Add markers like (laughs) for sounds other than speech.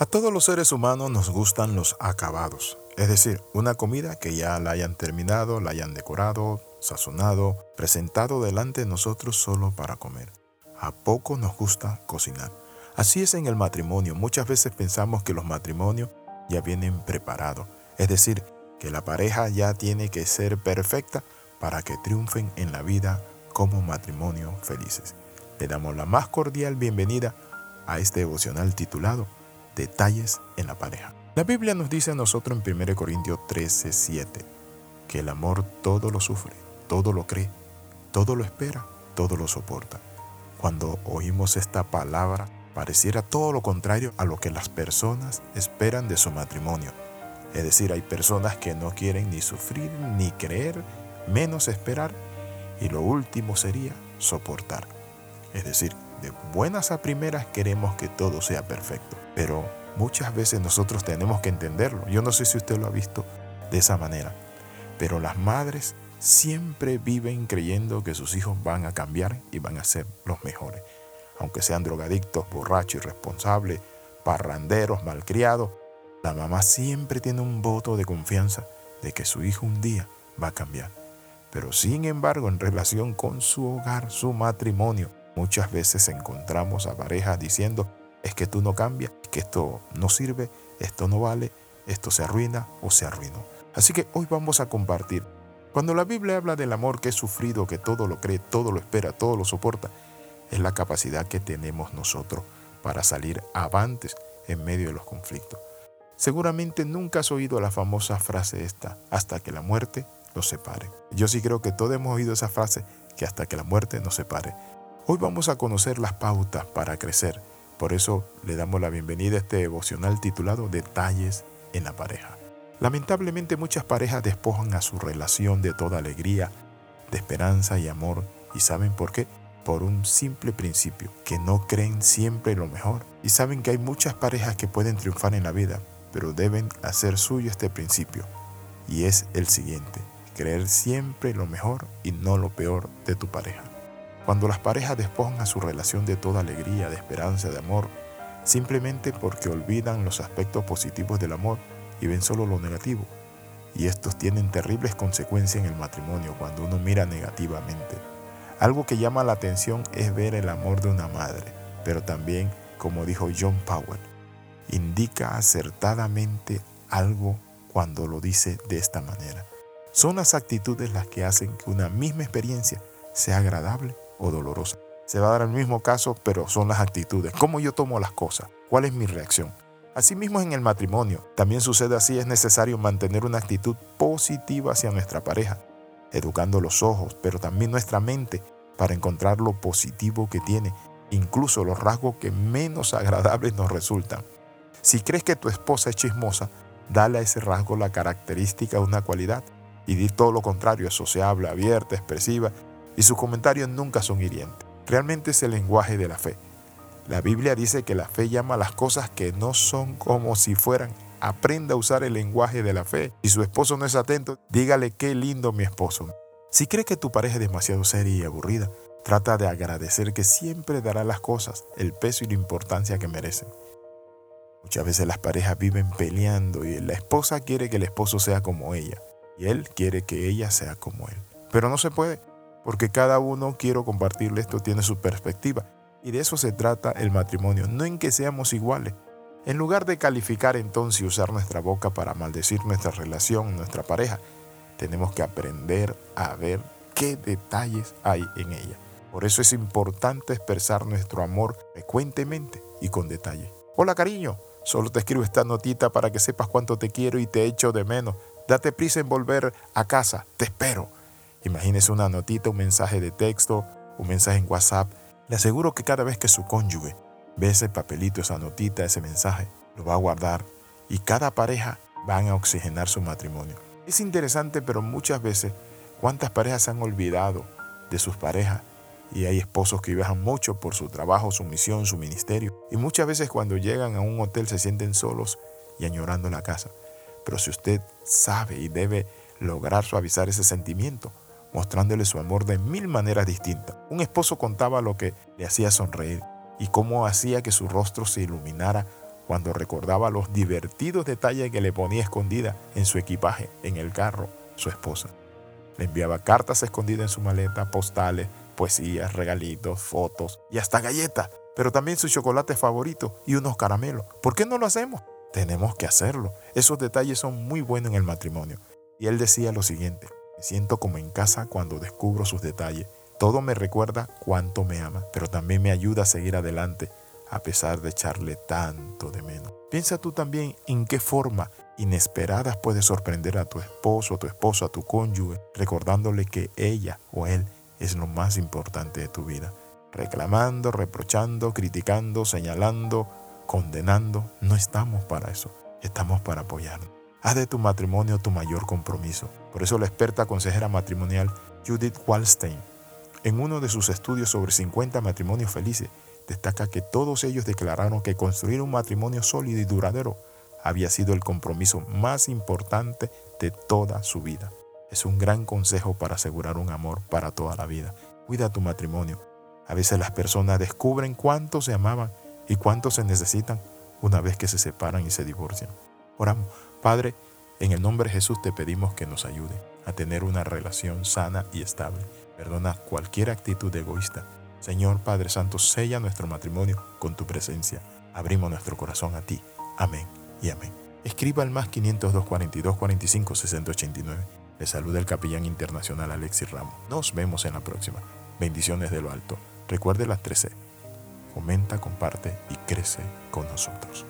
A todos los seres humanos nos gustan los acabados, es decir, una comida que ya la hayan terminado, la hayan decorado, sazonado, presentado delante de nosotros solo para comer. A poco nos gusta cocinar. Así es en el matrimonio. Muchas veces pensamos que los matrimonios ya vienen preparados, es decir, que la pareja ya tiene que ser perfecta para que triunfen en la vida como matrimonio felices. Le damos la más cordial bienvenida a este devocional titulado detalles en la pareja. La Biblia nos dice a nosotros en 1 Corintios 13, 7, que el amor todo lo sufre, todo lo cree, todo lo espera, todo lo soporta. Cuando oímos esta palabra, pareciera todo lo contrario a lo que las personas esperan de su matrimonio. Es decir, hay personas que no quieren ni sufrir, ni creer, menos esperar, y lo último sería soportar. Es decir, de buenas a primeras queremos que todo sea perfecto, pero muchas veces nosotros tenemos que entenderlo. Yo no sé si usted lo ha visto de esa manera, pero las madres siempre viven creyendo que sus hijos van a cambiar y van a ser los mejores. Aunque sean drogadictos, borrachos, irresponsables, parranderos, malcriados, la mamá siempre tiene un voto de confianza de que su hijo un día va a cambiar. Pero sin embargo, en relación con su hogar, su matrimonio, Muchas veces encontramos a parejas diciendo, es que tú no cambias, que esto no sirve, esto no vale, esto se arruina o se arruinó. Así que hoy vamos a compartir. Cuando la Biblia habla del amor que es sufrido, que todo lo cree, todo lo espera, todo lo soporta, es la capacidad que tenemos nosotros para salir avantes en medio de los conflictos. Seguramente nunca has oído la famosa frase esta, hasta que la muerte nos separe. Yo sí creo que todos hemos oído esa frase, que hasta que la muerte nos separe. Hoy vamos a conocer las pautas para crecer. Por eso le damos la bienvenida a este devocional titulado Detalles en la pareja. Lamentablemente muchas parejas despojan a su relación de toda alegría, de esperanza y amor. ¿Y saben por qué? Por un simple principio, que no creen siempre lo mejor. Y saben que hay muchas parejas que pueden triunfar en la vida, pero deben hacer suyo este principio. Y es el siguiente, creer siempre lo mejor y no lo peor de tu pareja. Cuando las parejas despojan a su relación de toda alegría, de esperanza, de amor, simplemente porque olvidan los aspectos positivos del amor y ven solo lo negativo. Y estos tienen terribles consecuencias en el matrimonio cuando uno mira negativamente. Algo que llama la atención es ver el amor de una madre, pero también, como dijo John Powell, indica acertadamente algo cuando lo dice de esta manera. Son las actitudes las que hacen que una misma experiencia sea agradable o dolorosa. Se va a dar el mismo caso, pero son las actitudes. ¿Cómo yo tomo las cosas? ¿Cuál es mi reacción? Asimismo en el matrimonio, también sucede así, es necesario mantener una actitud positiva hacia nuestra pareja, educando los ojos, pero también nuestra mente para encontrar lo positivo que tiene, incluso los rasgos que menos (laughs) agradables nos resultan. Si crees que tu esposa es chismosa, dale a ese rasgo la característica de una cualidad y di todo lo contrario, es sociable, abierta, expresiva y sus comentarios nunca son hirientes. Realmente es el lenguaje de la fe. La Biblia dice que la fe llama a las cosas que no son como si fueran. Aprenda a usar el lenguaje de la fe. Si su esposo no es atento, dígale qué lindo mi esposo. Si cree que tu pareja es demasiado seria y aburrida, trata de agradecer que siempre dará las cosas el peso y la importancia que merecen. Muchas veces las parejas viven peleando y la esposa quiere que el esposo sea como ella y él quiere que ella sea como él. Pero no se puede porque cada uno, quiero compartirle esto, tiene su perspectiva. Y de eso se trata el matrimonio, no en que seamos iguales. En lugar de calificar entonces y usar nuestra boca para maldecir nuestra relación, nuestra pareja, tenemos que aprender a ver qué detalles hay en ella. Por eso es importante expresar nuestro amor frecuentemente y con detalle. Hola cariño, solo te escribo esta notita para que sepas cuánto te quiero y te echo de menos. Date prisa en volver a casa, te espero. Imagínese una notita, un mensaje de texto, un mensaje en WhatsApp. Le aseguro que cada vez que su cónyuge ve ese papelito, esa notita, ese mensaje, lo va a guardar y cada pareja van a oxigenar su matrimonio. Es interesante, pero muchas veces, ¿cuántas parejas se han olvidado de sus parejas? Y hay esposos que viajan mucho por su trabajo, su misión, su ministerio. Y muchas veces cuando llegan a un hotel se sienten solos y añorando la casa. Pero si usted sabe y debe lograr suavizar ese sentimiento, mostrándole su amor de mil maneras distintas. Un esposo contaba lo que le hacía sonreír y cómo hacía que su rostro se iluminara cuando recordaba los divertidos detalles que le ponía escondida en su equipaje, en el carro, su esposa. Le enviaba cartas escondidas en su maleta, postales, poesías, regalitos, fotos y hasta galletas, pero también su chocolate favorito y unos caramelos. ¿Por qué no lo hacemos? Tenemos que hacerlo. Esos detalles son muy buenos en el matrimonio. Y él decía lo siguiente, siento como en casa cuando descubro sus detalles. Todo me recuerda cuánto me ama, pero también me ayuda a seguir adelante a pesar de echarle tanto de menos. Piensa tú también en qué forma inesperadas puedes sorprender a tu esposo, a tu esposo, a tu cónyuge, recordándole que ella o él es lo más importante de tu vida. Reclamando, reprochando, criticando, señalando, condenando, no estamos para eso, estamos para apoyarnos. Haz de tu matrimonio tu mayor compromiso. Por eso la experta consejera matrimonial Judith Wallstein, en uno de sus estudios sobre 50 matrimonios felices, destaca que todos ellos declararon que construir un matrimonio sólido y duradero había sido el compromiso más importante de toda su vida. Es un gran consejo para asegurar un amor para toda la vida. Cuida tu matrimonio. A veces las personas descubren cuánto se amaban y cuánto se necesitan una vez que se separan y se divorcian. Oramos, Padre, en el nombre de Jesús te pedimos que nos ayude a tener una relación sana y estable. Perdona cualquier actitud egoísta Señor Padre Santo, sella nuestro matrimonio con tu presencia. Abrimos nuestro corazón a ti. Amén y amén. Escriba al más 502 42 45 689. Le saluda el capellán internacional Alexis Ramos. Nos vemos en la próxima. Bendiciones de lo alto. Recuerde las 13. Comenta, comparte y crece con nosotros.